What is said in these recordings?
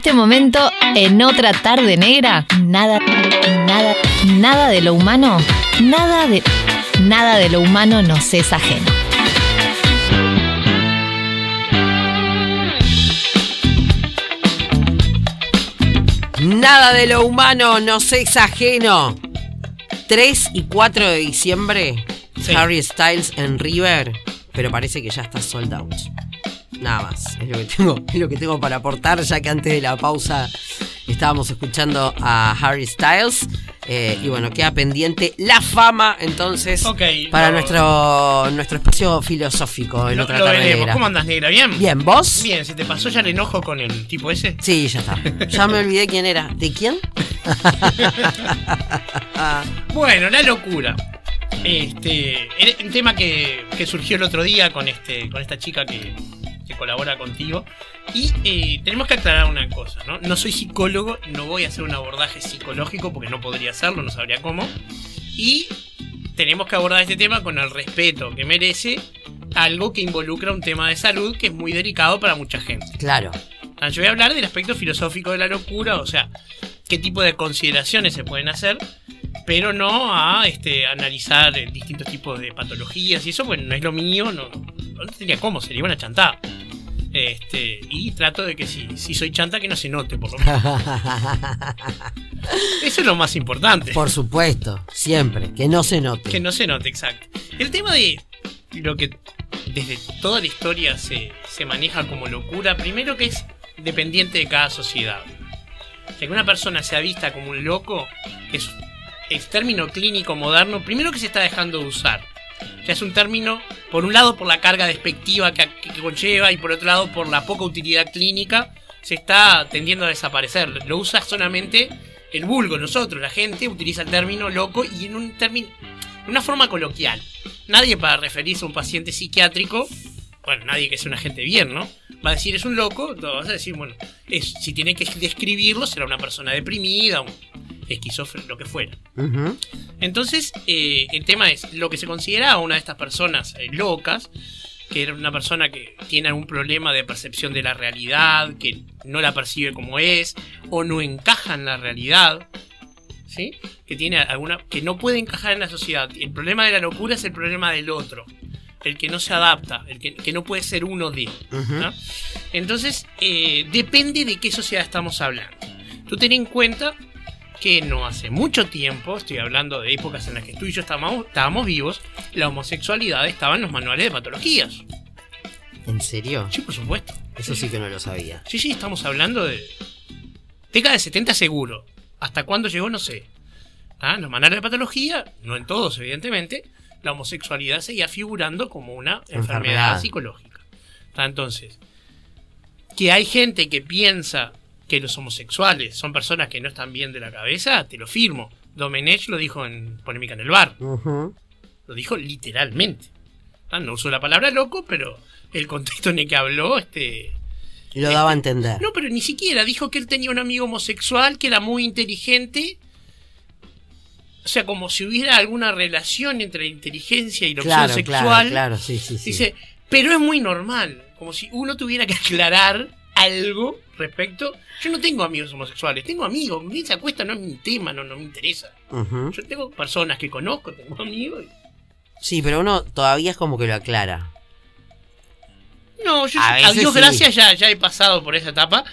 Este momento, en otra tarde negra, nada, nada, nada de lo humano, nada de, nada de lo humano nos es ajeno. Nada de lo humano nos es ajeno. 3 y 4 de diciembre, Sí. Harry Styles en River, pero parece que ya está sold out. Nada más, es lo que tengo, es lo que tengo para aportar, ya que antes de la pausa estábamos escuchando a Harry Styles. eh, y bueno, queda pendiente la fama entonces para nuestro, nuestro espacio filosófico en Lo, otra lo tarde. ¿Cómo andas, negra? ¿Bien? Bien, ¿vos? Bien, ¿se te pasó ya el enojo con el tipo ese? Sí, ya está. Ya me olvidé quién era. ¿De quién? Bueno, la locura. Este, el, el tema que, que surgió el otro día con este, con esta chica que colabora contigo. Y eh, tenemos que aclarar una cosa, ¿no? No soy psicólogo, no voy a hacer un abordaje psicológico porque no podría hacerlo, no sabría cómo. Y tenemos que abordar este tema con el respeto que merece algo que involucra un tema de salud que es muy delicado para mucha gente. Claro. Ah, Yo voy a hablar del aspecto filosófico de la locura, o sea, qué tipo de consideraciones se pueden hacer, pero no a este, analizar distintos tipos de patologías y eso, pues no es lo mío, no, no tendría cómo, sería una chantada. Este, y trato de que si, si soy chanta que no se note, por lo menos. Eso es lo más importante. Por supuesto, siempre, que no se note. Que no se note, exacto. El tema de lo que desde toda la historia se, se maneja como locura, primero que es dependiente de cada sociedad. O sea, que una persona sea vista como un loco es el término clínico moderno, primero que se está dejando de usar. Sea, es un término, por un lado, por la carga despectiva que, conlleva y por otro lado, por la poca utilidad clínica, se está tendiendo a desaparecer. Lo usa solamente el vulgo, nosotros, la gente, utiliza el término loco y en un término, una forma coloquial. Nadie para referirse a un paciente psiquiátrico, bueno, nadie que sea un agente bien, ¿no? Va a decir es un loco, no, vas a decir, bueno, es, si tiene que describirlo, será una persona deprimida, un esquizófreno, lo que fuera. Entonces, eh, el tema es, lo que se considera una de estas personas eh, locas, que era una persona que tiene algún problema de percepción de la realidad, que no la percibe como es, o no encaja en la realidad, ¿sí? Que tiene alguna. que no puede encajar en la sociedad. El problema de la locura es el problema del otro. El que no se adapta, el que, que no puede ser uno de. ¿no? Entonces, eh, depende de qué sociedad estamos hablando. Tú ten en cuenta que no hace mucho tiempo, estoy hablando de épocas en las que tú y yo estábamos, estábamos vivos, la homosexualidad estaba en los manuales de patologías. ¿En serio? Sí, por supuesto. Eso sí que no lo sabía. Sí, sí, estamos hablando de década de 70 seguro. ¿Hasta cuándo llegó? No sé. Ah, En los manuales de patología, no en todos, evidentemente, la homosexualidad seguía figurando como una enfermedad, Enfermedad. psicológica. Ah, Entonces, que hay gente que piensa que los homosexuales son personas que no están bien de la cabeza, te lo firmo. Domenech lo dijo en Polémica en el Bar. Lo dijo literalmente. Ah, No usó la palabra loco, pero el contexto en el que habló, este, Lo daba a entender. no, pero ni siquiera dijo que él tenía un amigo homosexual que era muy inteligente. O sea, como si hubiera alguna relación entre la inteligencia y la opción claro, sexual. claro, claro, sí, sí, sí. Dice, pero es muy normal. Como si uno tuviera que aclarar algo respecto. Yo no tengo amigos homosexuales, tengo amigos. Ni se acuesta, no es mi tema, no, no me interesa. Yo tengo personas que conozco, tengo amigos. Sí, pero uno todavía es como que lo aclara. No, yo, A Dios sí. gracias, ya, ya he pasado por esa etapa.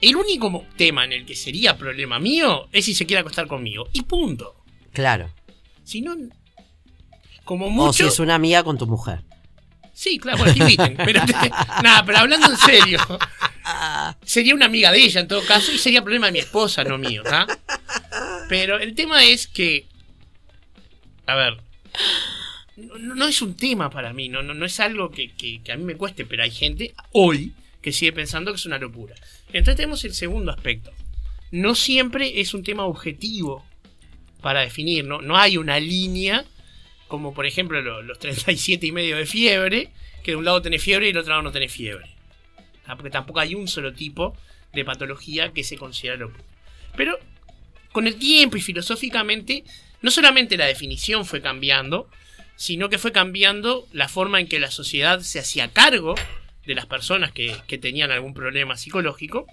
El único tema en el que sería problema mío es si se quiere acostar conmigo. Y punto. Claro. Si no. Como O si mucho. es una amiga con tu mujer. Sí, claro, bueno, que inviten. Pero, nada, pero hablando en serio. Sería una amiga de ella en todo caso y sería problema de mi esposa, no mío, ¿tá? Pero el tema es que. A ver. No, no es un tema para mí, no, no, no es algo que, que- que a mí me cueste, pero hay gente hoy que sigue pensando que es una locura. Entonces tenemos el segundo aspecto. No siempre es un tema objetivo para definir, ¿no? No hay una línea, como por ejemplo lo- los 37 y medio de fiebre, que de un lado tenés fiebre y del otro lado no tenés fiebre. Ah, Porque tampoco hay un solo tipo de patología que se considera locura. Pero con el tiempo y filosóficamente, no solamente la definición fue cambiando, sino que fue cambiando la forma en que la sociedad se hacía cargo de las personas que, que tenían algún problema psicológico.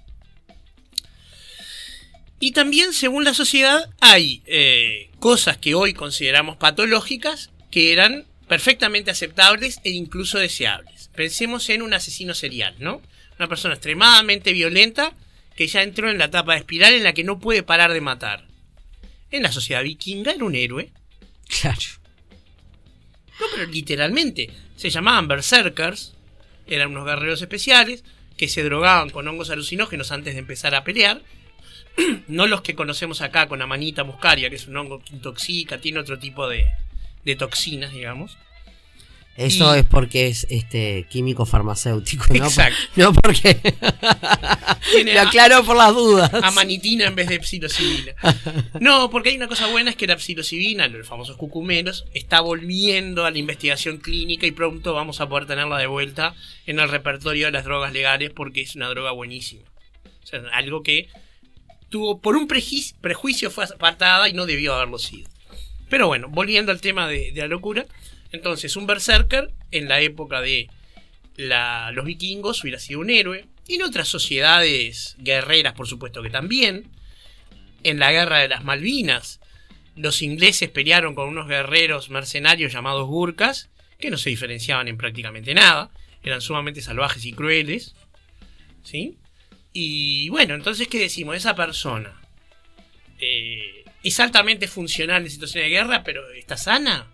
Y también, según la sociedad, hay eh, cosas que hoy consideramos patológicas que eran perfectamente aceptables e incluso deseables. Pensemos en un asesino serial, ¿no? Una persona extremadamente violenta que ya entró en la etapa de espiral en la que no puede parar de matar. En la sociedad vikinga era un héroe. Claro. No, pero literalmente. Se llamaban berserkers. Eran unos guerreros especiales que se drogaban con hongos alucinógenos antes de empezar a pelear. no los que conocemos acá con amanita muscaria, que es un hongo que intoxica, tiene otro tipo de, de toxinas, digamos. Eso Y- es porque es este químico farmacéutico, ¿no? Exacto. No porque. Lo aclaro por las dudas. amanitina en vez de psilocibina. No, porque hay una cosa buena es que la psilocibina, los famosos cucumeros, está volviendo a la investigación clínica y pronto vamos a poder tenerla de vuelta en el repertorio de las drogas legales porque es una droga buenísima. O sea, algo que tuvo por un prejuicio fue apartada y no debió haberlo sido. Pero bueno, volviendo al tema de, la locura, entonces un berserker en la época de la- los vikingos hubiera sido un héroe. En otras sociedades guerreras, por supuesto que también. En la guerra de las Malvinas, los ingleses pelearon con unos guerreros mercenarios llamados gurkas, que no se diferenciaban en prácticamente nada, eran sumamente salvajes y crueles. ¿Sí? Y bueno, entonces, ¿qué decimos? Esa persona eh, es altamente funcional en situaciones de guerra, pero está sana.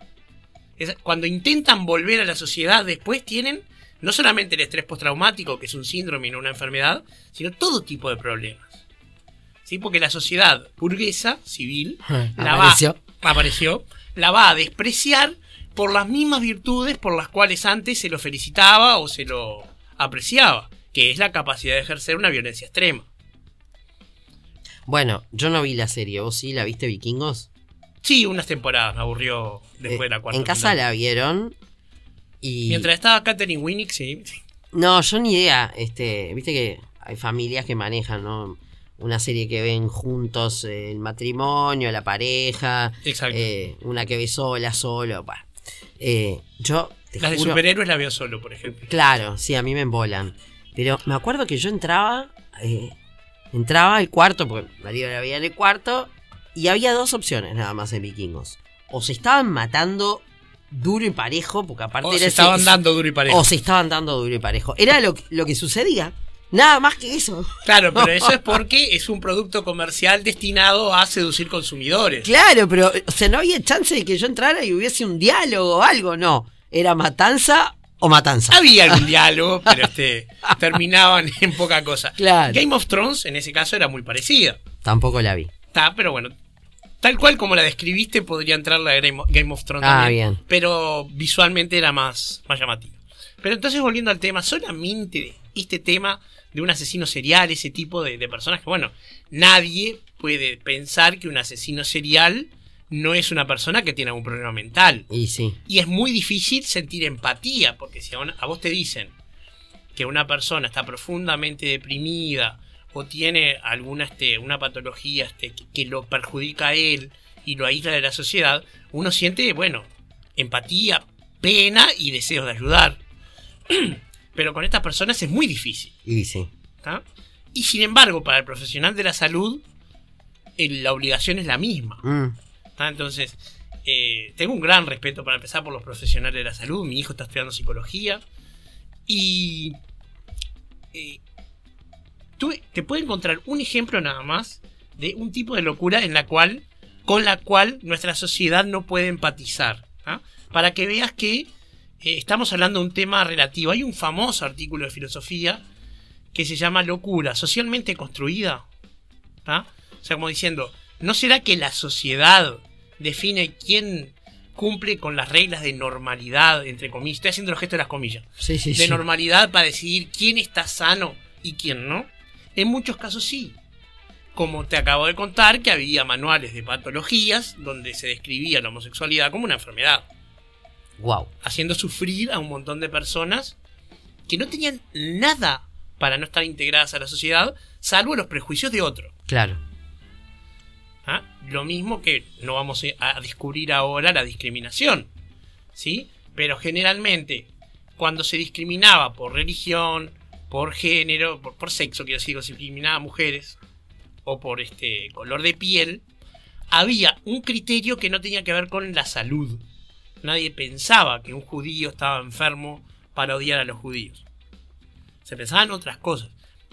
Es- cuando intentan volver a la sociedad después tienen no solamente el estrés postraumático, que es un síndrome y no una enfermedad, sino todo tipo de problemas. ¿Sí? Porque la sociedad burguesa, civil, la va, Apareció. apareció, la va a despreciar por las mismas virtudes por las cuales antes se lo felicitaba o se lo apreciaba, que es la capacidad de ejercer una violencia extrema. Bueno, yo no vi la serie. ¿Vos sí la viste, Vikingos? Sí, unas temporadas me aburrió después de la Eh, cuarta. en casa temporada. la vieron. Y. Mientras estaba Katherine Winnick, sí. No, yo ni idea. Este, viste que hay familias que manejan, ¿no? Una serie que ven juntos eh, el matrimonio, la pareja. Exacto. eh, una que ve sola, solo. bah. Eh, yo Las de superhéroes la veo solo, por ejemplo. Claro, sí, a mí me embolan. Pero me acuerdo que yo entraba, eh, entraba al cuarto, porque Mario la veía en el cuarto, y había dos opciones nada más en Vikingos. O se estaban matando duro y parejo, porque aparte O era se ese- estaban dando duro y parejo. O se estaban dando duro y parejo. Era lo, lo que sucedía. Nada más que eso. Claro, pero eso es porque es un producto comercial destinado a seducir consumidores. Claro, pero o sea, no había chance de que yo entrara y hubiese un diálogo o algo, no. Era matanza o matanza. Había algún diálogo, pero este, terminaban en poca cosa. Claro. Game of Thrones, en ese caso, era muy parecida. Tampoco la vi. Está, pero bueno. Tal cual como la describiste, podría entrar la de Game of- Game of Thrones Ah, también. bien. Pero visualmente era más, más llamativa. Pero entonces, volviendo al tema, solamente este tema de un asesino serial, ese tipo de, de personas que, bueno, nadie puede pensar que un asesino serial no es una persona que tiene algún problema mental. Y sí. Y es muy difícil sentir empatía, porque si a, una- a vos te dicen que una persona está profundamente deprimida o tiene alguna este, una patología este, que, que lo perjudica a él y lo aísla de la sociedad, uno siente, bueno, empatía, pena y deseos de ayudar. Pero con estas personas es muy difícil. Y sí. ¿tá? Y sin embargo, para el profesional de la salud, el- la obligación es la misma. Mm. ¿Tá? Entonces, eh, tengo un gran respeto para empezar por los profesionales de la salud. Mi hijo está estudiando psicología. Y eh, tú te puedo encontrar un ejemplo nada más de un tipo de locura en la cual, con la cual nuestra sociedad no puede empatizar. ¿tá? Para que veas que eh, estamos hablando de un tema relativo. Hay un famoso artículo de filosofía que se llama Locura, socialmente construida. ¿tá? O sea, como diciendo, ¿no será que la sociedad define quién cumple con las reglas de normalidad, entre comillas? Estoy haciendo el gesto de las comillas. Sí, sí, De sí. normalidad para decidir quién está sano y quién no. En muchos casos sí. Como te acabo de contar que había manuales de patologías donde se describía la homosexualidad como una enfermedad Wow. haciendo sufrir a un montón de personas que no tenían nada para no estar integradas a la sociedad, salvo los prejuicios de otro. Claro. Lo mismo que no vamos a descubrir ahora la discriminación, ¿sí? Pero generalmente, cuando se discriminaba por religión, por género, por, sexo, quiero decir, se discriminaba a mujeres, o por este color de piel, había un criterio que no tenía que ver con la salud. Nadie pensaba que un judío estaba enfermo para odiar a los judíos. Se pensaban otras cosas.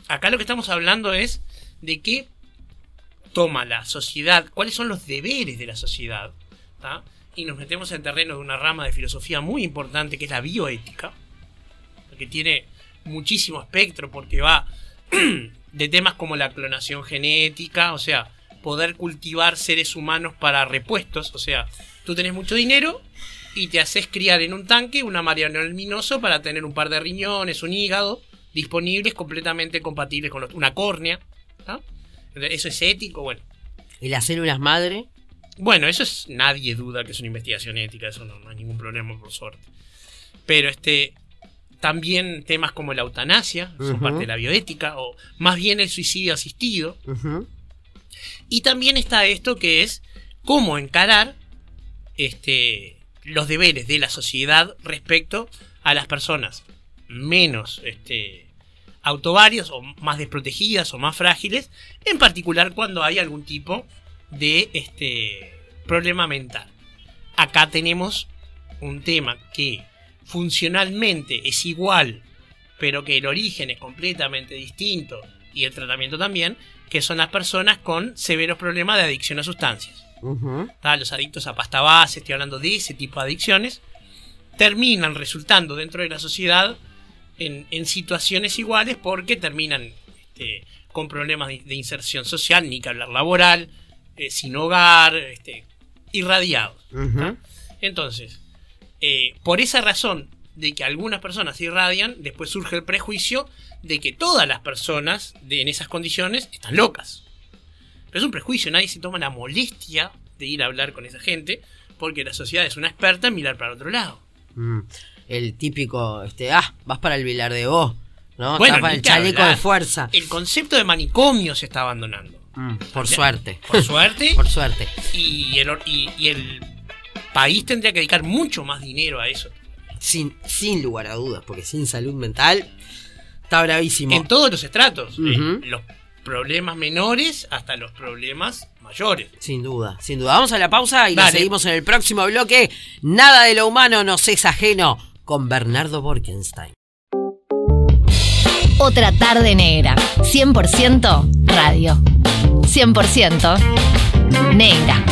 Acá lo que estamos hablando es de qué toma la sociedad, cuáles son los deberes de la sociedad, y nos metemos en terreno de una rama de filosofía muy importante que es la bioética, que tiene muchísimo espectro porque va de temas como la clonación genética, o sea, poder cultivar seres humanos para repuestos, o sea, tú tenés mucho dinero y te haces criar en un tanque una mariano luminoso para tener un par de riñones, un hígado disponibles completamente compatibles con los, una córnea. Eso es ético, bueno. ¿Y las células madre? Bueno, eso es. Nadie duda que es una investigación ética, eso no, no hay ningún problema, por suerte. Pero este. También temas como la eutanasia son parte de la bioética, o más bien el suicidio asistido. Y también está esto que es cómo encarar este, los deberes de la sociedad respecto a las personas menos este, autovarios o más desprotegidas o más frágiles, en particular cuando hay algún tipo de este, problema mental. Acá tenemos un tema que funcionalmente es igual, pero que el origen es completamente distinto y el tratamiento también, que son las personas con severos problemas de adicción a sustancias. ¿tá? Los adictos a pasta base, estoy hablando de ese tipo de adicciones, terminan resultando dentro de la sociedad en, en situaciones iguales porque terminan este, con problemas de, de inserción social, ni que hablar laboral, eh, sin hogar, este, irradiados. Entonces, eh, por esa razón de que algunas personas se irradian, después surge el prejuicio de que todas las personas de, en esas condiciones están locas. Pero es un prejuicio, nadie se toma la molestia de ir a hablar con esa gente, porque la sociedad es una experta en mirar para otro lado. Mm. El típico, este, ah, vas para el Vilar de vos, ¿no? Bueno, Estás para el chaleco hablar. de fuerza. El concepto de manicomio se está abandonando. Mm, por suerte. Por suerte. Por suerte. y, el, y, y el país tendría que dedicar mucho más dinero a eso. Sin, sin lugar a dudas, porque sin salud mental está bravísimo. En todos los estratos. Eh, los problemas menores hasta los problemas mayores. Sin duda, sin duda. Vamos a la pausa y la seguimos en el próximo bloque. Nada de lo humano nos es ajeno con Bernardo Borkenstein. Otra tarde negra. 100% radio. 100% negra.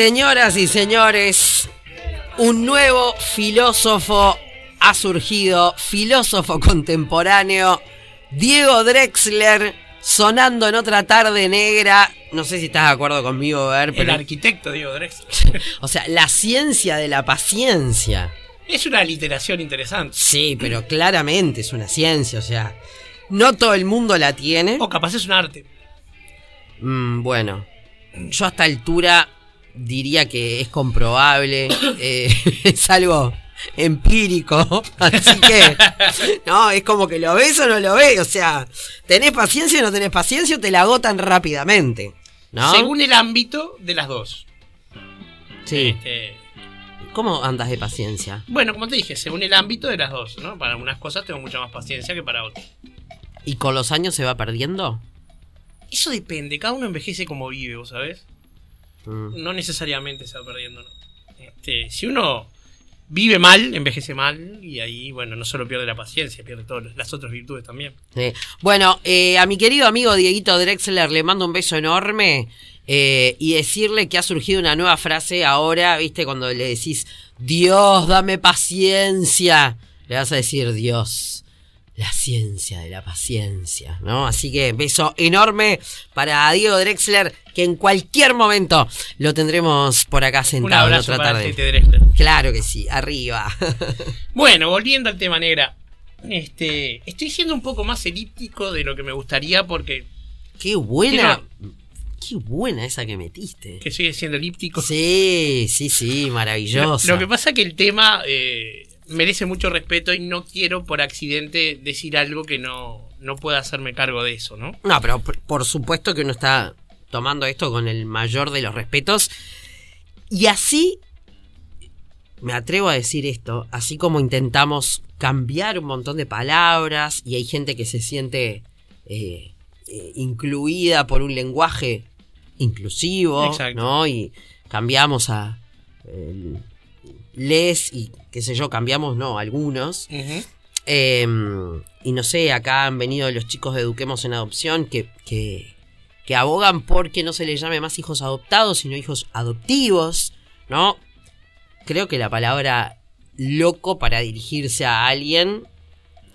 Señoras y señores, un nuevo filósofo ha surgido, filósofo contemporáneo, Diego Drexler, sonando en otra tarde negra. No sé si estás de acuerdo conmigo, Ver, El pero. arquitecto Diego Drexler. O sea, la ciencia de la paciencia. es una literación interesante. Sí, pero claramente es una ciencia, o sea. No todo el mundo la tiene. O capaz es un arte. Mm, bueno, yo a esta altura diría que es comprobable, eh, es algo empírico, así que no, es como que lo ves o no lo ves, o sea, tenés paciencia o no tenés paciencia o te la agotan rápidamente, ¿no? Según el ámbito de las dos. Sí. Este, ¿Cómo andas de paciencia? bueno, como te dije, según el ámbito de las dos, ¿no? Para algunas cosas tengo mucha más paciencia que para otras. ¿Y con los años se va perdiendo? Eso depende, cada uno envejece como vive, ¿vos sabés? Mm, No necesariamente se va perdiendo, ¿no? Este, si uno vive mal, envejece mal, y ahí, bueno, no solo pierde la paciencia, pierde todas las otras virtudes también. sí. Bueno, eh, a mi querido amigo Dieguito Drexler le mando un beso enorme eh, y decirle que ha surgido una nueva frase ahora, ¿viste? Cuando le decís, Dios, dame paciencia, le vas a decir, Dios, la ciencia de la paciencia, ¿no? Así que beso enorme para Diego Drexler, que en cualquier momento lo tendremos por acá Un sentado en abrazo otra para tarde. Drexler. Claro que sí, arriba. Bueno, volviendo al tema negra. Este, estoy siendo un poco más elíptico de lo que me gustaría porque Qué buena. Qué buena esa que metiste. que sigue siendo elíptico. Sí, sí, sí, Lo, maravillosa. lo que pasa que el tema eh, merece mucho respeto y no quiero por accidente decir algo que no, no pueda hacerme cargo de eso, ¿no? No, pero por, supuesto que uno está tomando esto con el mayor de los respetos. Y así, me atrevo a decir esto, así como intentamos cambiar un montón de palabras y hay gente que se siente eh, eh, incluida por un lenguaje inclusivo, Exacto. ¿no? Y cambiamos a eh, les y qué sé yo, cambiamos, no, algunos. Eh, y no sé, acá han venido los chicos de Eduquemos en Adopción que, que, que abogan por que no se les llame más hijos adoptados, sino hijos adoptivos, ¿no? Creo que la palabra loco para dirigirse a alguien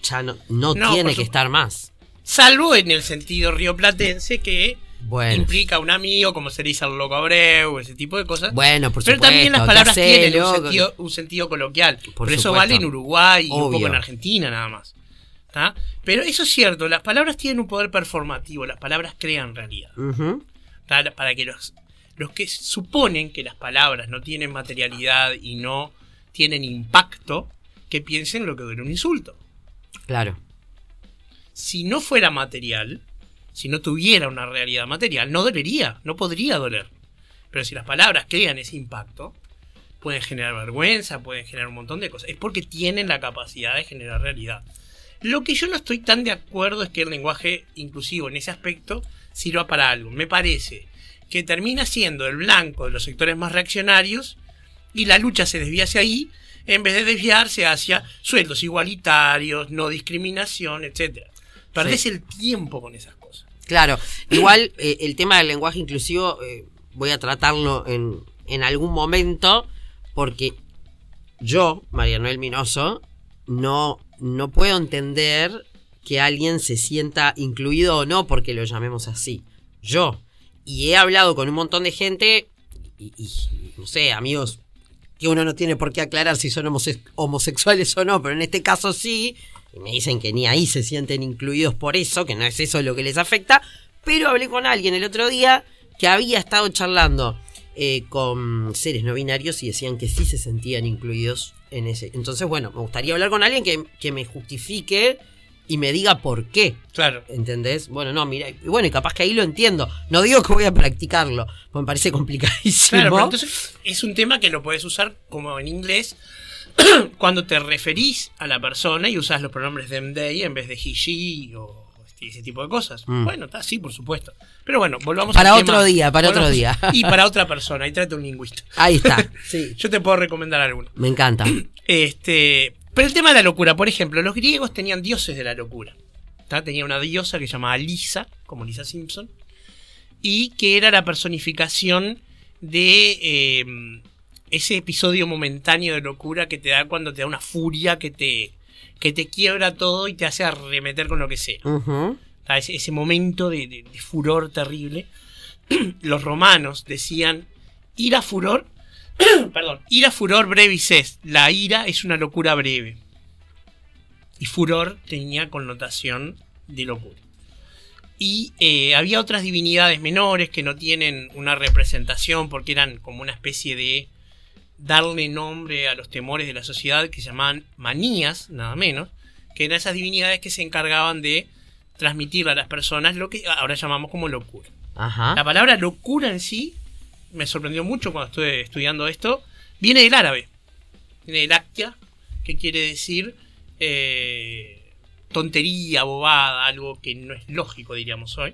ya no, no, No, tiene que estar más. Salvo en el sentido rioplatense que Bueno, implica un amigo, como se dice al loco Abreu, ese tipo de cosas. bueno, por Pero supuesto. también las ¿qué palabras tienen un sentido, un sentido coloquial. Por, Por eso vale en Uruguay y un poco en Argentina nada más. Pero eso es cierto, las palabras tienen un poder performativo, las palabras crean realidad. Para que los, los que suponen que las palabras no tienen materialidad y no tienen impacto, que piensen lo que duele un insulto. Claro. Si no fuera material, si no tuviera una realidad material, no dolería, no podría doler. Pero si las palabras crean ese impacto, pueden generar vergüenza, pueden generar un montón de cosas. Es porque tienen la capacidad de generar realidad. Lo que yo no estoy tan de acuerdo es que el lenguaje inclusivo en ese aspecto sirva para algo. Me parece que termina siendo el blanco de los sectores más reaccionarios y la lucha se desvía hacia ahí en vez de desviarse hacia sueldos igualitarios, no discriminación, etcétera. Perdés Sí. el tiempo con esas. Claro, igual eh, el tema del lenguaje inclusivo eh, voy a tratarlo en, en algún momento porque yo, María Noel Minoso, no, no puedo entender que alguien se sienta incluido o no porque lo llamemos así. Yo. Y he hablado con un montón de gente y, y- no sé, amigos que uno no tiene por qué aclarar si son homose- homosexuales o no, pero en este caso sí, y me dicen que ni ahí se sienten incluidos por eso, que no es eso lo que les afecta, pero hablé con alguien el otro día que había estado charlando eh, con seres no binarios y decían que sí se sentían incluidos en ese. Entonces, bueno, me gustaría hablar con alguien que, que me justifique y me diga por qué. Claro. ¿Entendés? Bueno, no, mira, y bueno, y capaz que ahí lo entiendo. No digo que voy a practicarlo, porque me parece complicadísimo. Claro, pero entonces es un tema que lo puedes usar como en inglés cuando te referís a la persona y usas los pronombres them, they en vez de he, she o este, ese tipo de cosas. Mm. Bueno, está, sí, por supuesto. Pero bueno, volvamos Para al otro tema. día, para otro día. Y para otra persona, ahí trate un lingüista. Ahí está, sí. Yo te puedo recomendar alguno. Me encanta. Este, pero el tema de la locura, por ejemplo, los griegos tenían dioses de la locura. ¿tá? Tenía una diosa que se llamaba Lisa, como Lisa Simpson, y que era la personificación de eh, ese episodio momentáneo de locura que te da cuando te da una furia que te, que te quiebra todo y te hace arremeter con lo que sea. Ese momento de, de- de furor terrible. Los romanos decían, ira furor, perdón, ira furor brevis est. La ira es una locura breve. Y furor tenía connotación de locura. Y eh, había otras divinidades menores que no tienen una representación porque eran como una especie de darle nombre a los temores de la sociedad que se llamaban manías, nada menos, que eran esas divinidades que se encargaban de transmitirle a las personas lo que ahora llamamos como locura. Ajá. La palabra locura en sí me sorprendió mucho cuando estuve estudiando esto. Viene del árabe, viene del actia, que quiere decir eh, tontería, bobada, algo que no es lógico, diríamos hoy.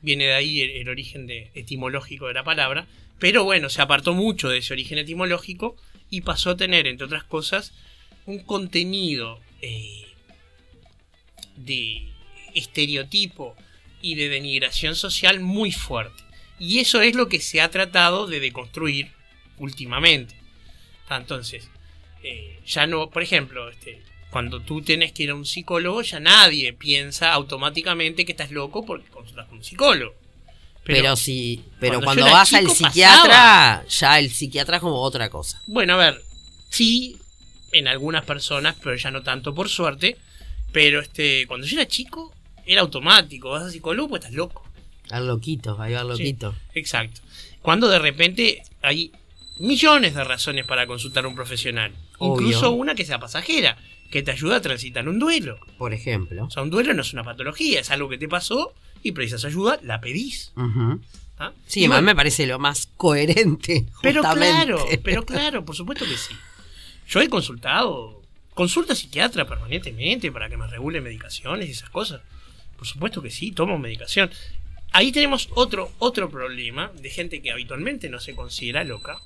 Viene de ahí el, el origen de- etimológico de la palabra. Pero bueno, se apartó mucho de ese origen etimológico y pasó a tener, entre otras cosas, un contenido eh, de estereotipo y de denigración social muy fuerte. Y eso es lo que se ha tratado de deconstruir últimamente. Entonces, eh, ya no, por ejemplo, este, cuando tú tienes que ir a un psicólogo, ya nadie piensa automáticamente que estás loco porque consultas con un psicólogo. Pero, sí, pero cuando vas al psiquiatra, ya el psiquiatra es como otra cosa. Bueno, a ver, sí, en algunas personas, pero ya no tanto por suerte. Pero este, cuando yo era chico, era automático. Vas a psicólogo, pues estás loco. Al loquito, ahí va al loquito. Exacto. Cuando de repente hay millones de razones para consultar a un profesional. Obvio. Incluso una que sea pasajera, que te ayuda a transitar un duelo. Por ejemplo. O sea, un duelo no es una patología, es algo que te pasó y precisas ayuda, la pedís. ¿ah? Sí, además bueno, me parece lo más coherente. Pero justamente. claro, pero claro, por supuesto que sí. Yo he consultado, consulta psiquiatra permanentemente para que me regule medicaciones y esas cosas. Por supuesto que sí, tomo medicación. Ahí tenemos otro, otro problema de gente que habitualmente no se considera loca.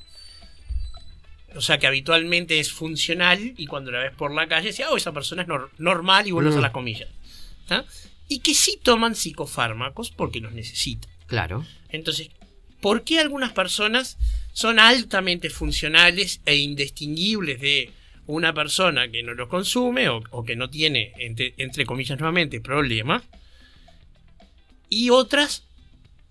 O sea, que habitualmente es funcional y cuando la ves por la calle, decía, oh, esa persona es nor- normal y vuelves Mm. a las comillas. ¿tá? Y que sí toman psicofármacos porque los necesitan. Claro. Entonces, ¿por qué algunas personas son altamente funcionales e indistinguibles de una persona que no los consume o, o que no tiene, entre, entre comillas nuevamente, problemas? Y otras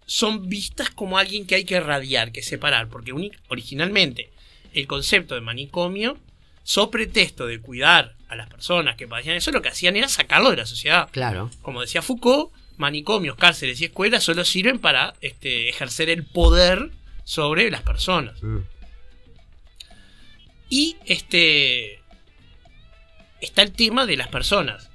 son vistas como alguien que hay que radiar, que separar, porque originalmente el concepto de manicomio, so pretexto de cuidar a las personas que padecían eso, lo que hacían era sacarlo de la sociedad Claro. como decía Foucault, manicomios, cárceles y escuelas solo sirven para este, ejercer el poder sobre las personas. Mm. Y este está el tema de las personas.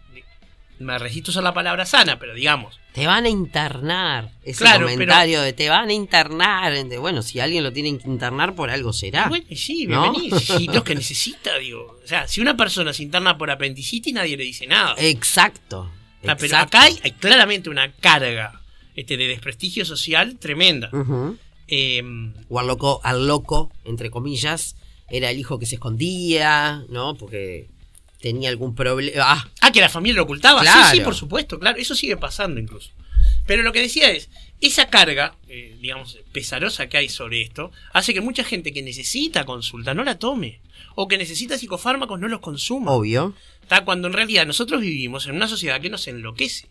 Me resisto a usar la palabra sana, pero digamos, Te van a internar. Ese Claro, comentario de te van a internar. Bueno, si alguien lo tiene que internar por algo será. bueno, sí, ¿no? bienvenido. Si los que necesita, digo. O sea, si una persona se interna por apendicitis, nadie le dice nada. Exacto. Ah, pero exacto. acá hay, hay claramente una carga este, de desprestigio social tremenda. Em, O al loco, al loco, entre comillas, era el hijo que se escondía, ¿no? Porque tenía algún problema. Ah, Ah, que la familia lo ocultaba. Claro. Sí, sí, por supuesto, claro. Eso sigue pasando incluso. Pero lo que decía es, esa carga, eh, digamos, pesarosa que hay sobre esto, hace que mucha gente que necesita consulta no la tome. O que necesita psicofármacos no los consuma. obvio. Está Cuando en realidad nosotros vivimos en una sociedad que nos enloquece.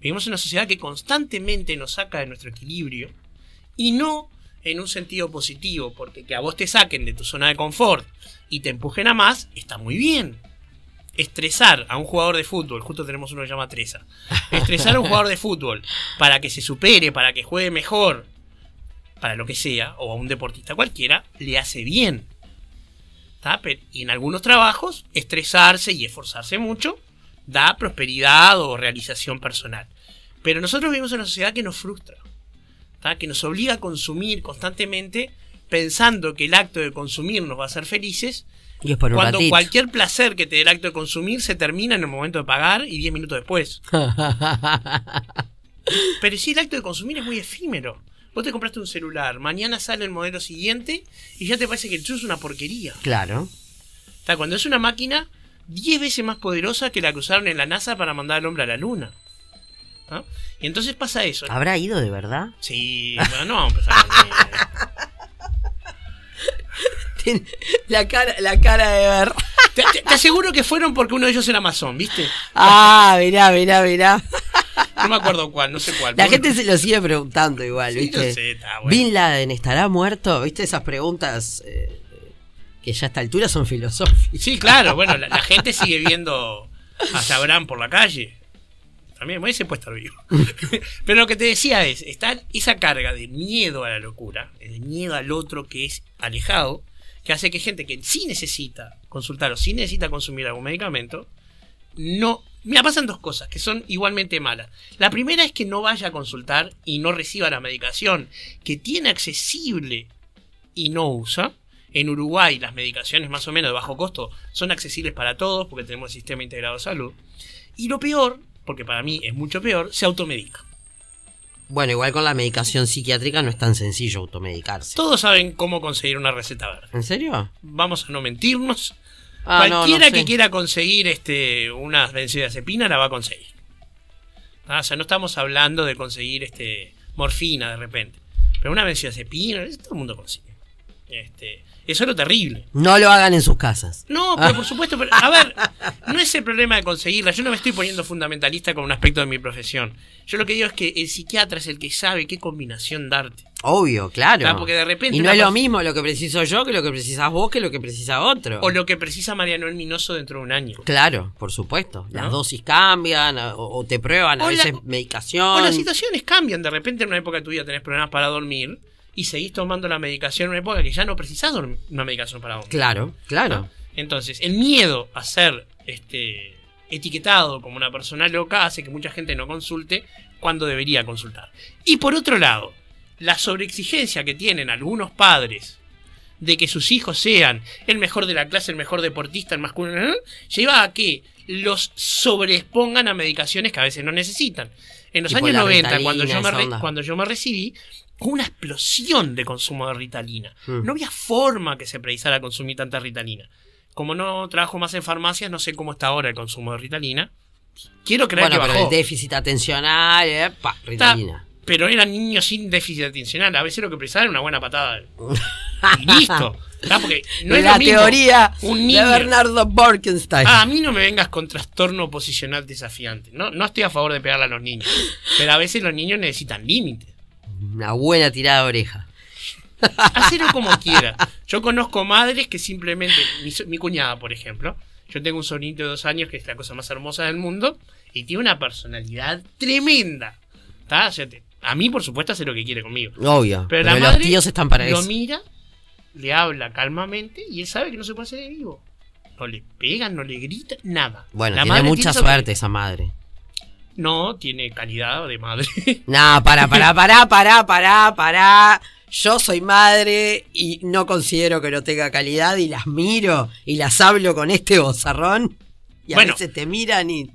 Vivimos en una sociedad que constantemente nos saca de nuestro equilibrio. Y no en un sentido positivo, porque que a vos te saquen de tu zona de confort y te empujen a más, está muy bien. Estresar a un jugador de fútbol, justo tenemos uno que se llama Treza. Estresar a un jugador de fútbol para que se supere, para que juegue mejor, para lo que sea, o a un deportista cualquiera, le hace bien. Y en algunos trabajos, estresarse y esforzarse mucho da prosperidad o realización personal. Pero nosotros vivimos en una sociedad que nos frustra, ¿tá? que nos obliga a consumir constantemente pensando que el acto de consumir nos va a hacer felices, Y es por un cuando ratito. cualquier placer que te dé el acto de consumir se termina en el momento de pagar y 10 minutos después. Pero sí, el acto de consumir es muy efímero. Vos te compraste un celular, mañana sale el modelo siguiente y ya te parece que el tuyo es una porquería. claro. Está, cuando es una máquina 10 veces más poderosa que la que usaron en la NASA para mandar al hombre a la luna. ¿Ah? Y entonces pasa eso. ¿Habrá ido de verdad? Sí, bueno, no vamos a empezar Tiene la cara, la cara de ver. Te, te- te aseguro que fueron porque uno de ellos era masón, ¿viste? Ah, mirá, mirá, mirá. No me acuerdo cuál, no sé cuál. La gente se lo sigue preguntando igual, Sí, ¿viste? sé, bueno. ¿Bin Laden estará muerto? ¿Viste esas preguntas eh, que ya a esta altura son filosóficas? Sí, claro, bueno, la, la gente sigue viendo a Sabrán por la calle. También, ese puede estar vivo. Pero lo que te decía es, está esa carga de miedo a la locura, de miedo al otro que es alejado, que hace que gente que sí necesita consultar o sí necesita consumir algún medicamento, no... Mira, pasan dos cosas que son igualmente malas. La primera es que no vaya a consultar y no reciba la medicación que tiene accesible y no usa. En Uruguay las medicaciones más o menos de bajo costo son accesibles para todos porque tenemos el sistema integrado de salud. Y lo peor, porque para mí es mucho peor, se automedica. Bueno, igual con la medicación psiquiátrica no es tan sencillo automedicarse. Todos saben cómo conseguir una receta verde. ¿En serio? Vamos a no mentirnos. Ah, no, no Cualquiera sé. que quiera conseguir este, una benzodiazepina la va a conseguir. Ah, o sea, no estamos hablando de conseguir este, morfina de repente. Pero una benzodiazepina, todo el mundo consigue. Este, eso es lo terrible. No lo hagan en sus casas. No, pero por supuesto, pero, a ver, no es el problema de conseguirla. Yo no me estoy poniendo fundamentalista con un aspecto de mi profesión. Yo lo que digo es que el psiquiatra es el que sabe qué combinación darte. Obvio, claro. Ah, porque de repente y no es lo mismo lo que preciso yo que lo que precisas vos que lo que precisa otro. O lo que precisa Mariano El Minoso dentro de un año. Claro, por supuesto. Las ¿No? dosis cambian o, o te prueban a O la- veces O medicación. las situaciones cambian. De repente en una época de tu vida tenés problemas para dormir y seguís tomando la medicación en una época que ya no precisás una medicación para dormir. Claro, claro. Entonces, el miedo a ser este, etiquetado como una persona loca hace que mucha gente no consulte cuando debería consultar. Y por otro lado, la sobreexigencia que tienen algunos padres de que sus hijos sean el mejor de la clase, el mejor deportista, el más cool, ¿eh? lleva a que los sobreexpongan a medicaciones que a veces no necesitan. En los Tipo años la 90, Ritalina, cuando yo, me re- cuando yo me recibí, una explosión de consumo de Ritalina. Mm. No había forma que se precisara consumir tanta Ritalina. Como no trabajo más en farmacias, no sé cómo está ahora el consumo de Ritalina. Quiero creer Bueno, que pero bajó. el déficit atencional, eh, pa, Está- Ritalina. pero eran niños sin déficit atencional. A veces lo que precisaban era una buena patada. Y listo. ¿Está? Porque no es la lo mismo teoría un de niño. Bernardo Borkenstein. Ah, a mí no me vengas con trastorno oposicional desafiante. No, no estoy a favor de pegarle a los niños. Pero a veces los niños necesitan límites. Una buena tirada de oreja. Hacelo como quiera. Yo conozco madres que simplemente. Mi, cuñada, por ejemplo. Yo tengo un sobrinito de dos años que es la cosa más hermosa del mundo. Y tiene una personalidad tremenda. ¿Tá? O sea, te- a mí, por supuesto, hace lo que quiere conmigo. Obvio. Pero, Pero, la los madre tíos están para lo eso. mira, le habla calmamente y él sabe que no se puede hacer de vivo. No le pegan, no le grita, nada. Bueno, La tiene madre mucha suerte esa madre. No, tiene calidad de madre. No, para, para, para, para, para, para. Yo soy madre y no considero que no tenga calidad y las miro y las hablo con este bozarrón. Y a Bueno. veces te miran y,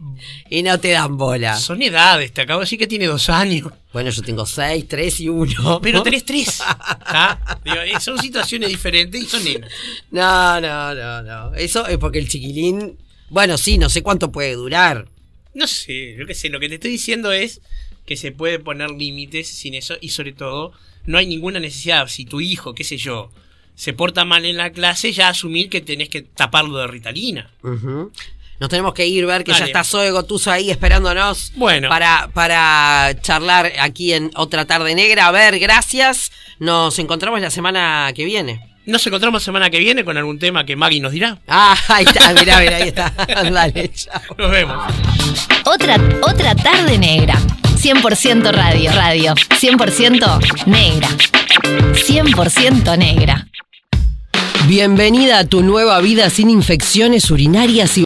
y no te dan bola. Son edades, te acabo de decir que tiene dos años. Bueno, yo tengo seis, tres y uno. Pero tenés tres. eh, son situaciones diferentes y son nenas. No, no, no, no. Eso es porque el chiquilín. Bueno, sí, no sé cuánto puede durar. No sé, yo qué sé, lo que te estoy diciendo es que se puede poner límites sin eso y sobre todo no hay ninguna necesidad, si tu hijo, qué sé yo, se porta mal en la clase, ya asumir que tenés que taparlo de Ritalina. Ujú. Nos tenemos que ir, ver que ya está Zoe Gotuso ahí esperándonos Bueno. para, para charlar aquí en otra tarde negra. A ver, gracias. Nos encontramos la semana que viene. Nos encontramos semana que viene con algún tema que Maggie nos dirá. Ah, ahí está, mirá, mirá, ahí está. Dale, chao. Nos vemos. Otra, otra tarde negra. 100% radio, radio. 100% negra. 100% negra. Bienvenida a tu nueva vida sin infecciones urinarias y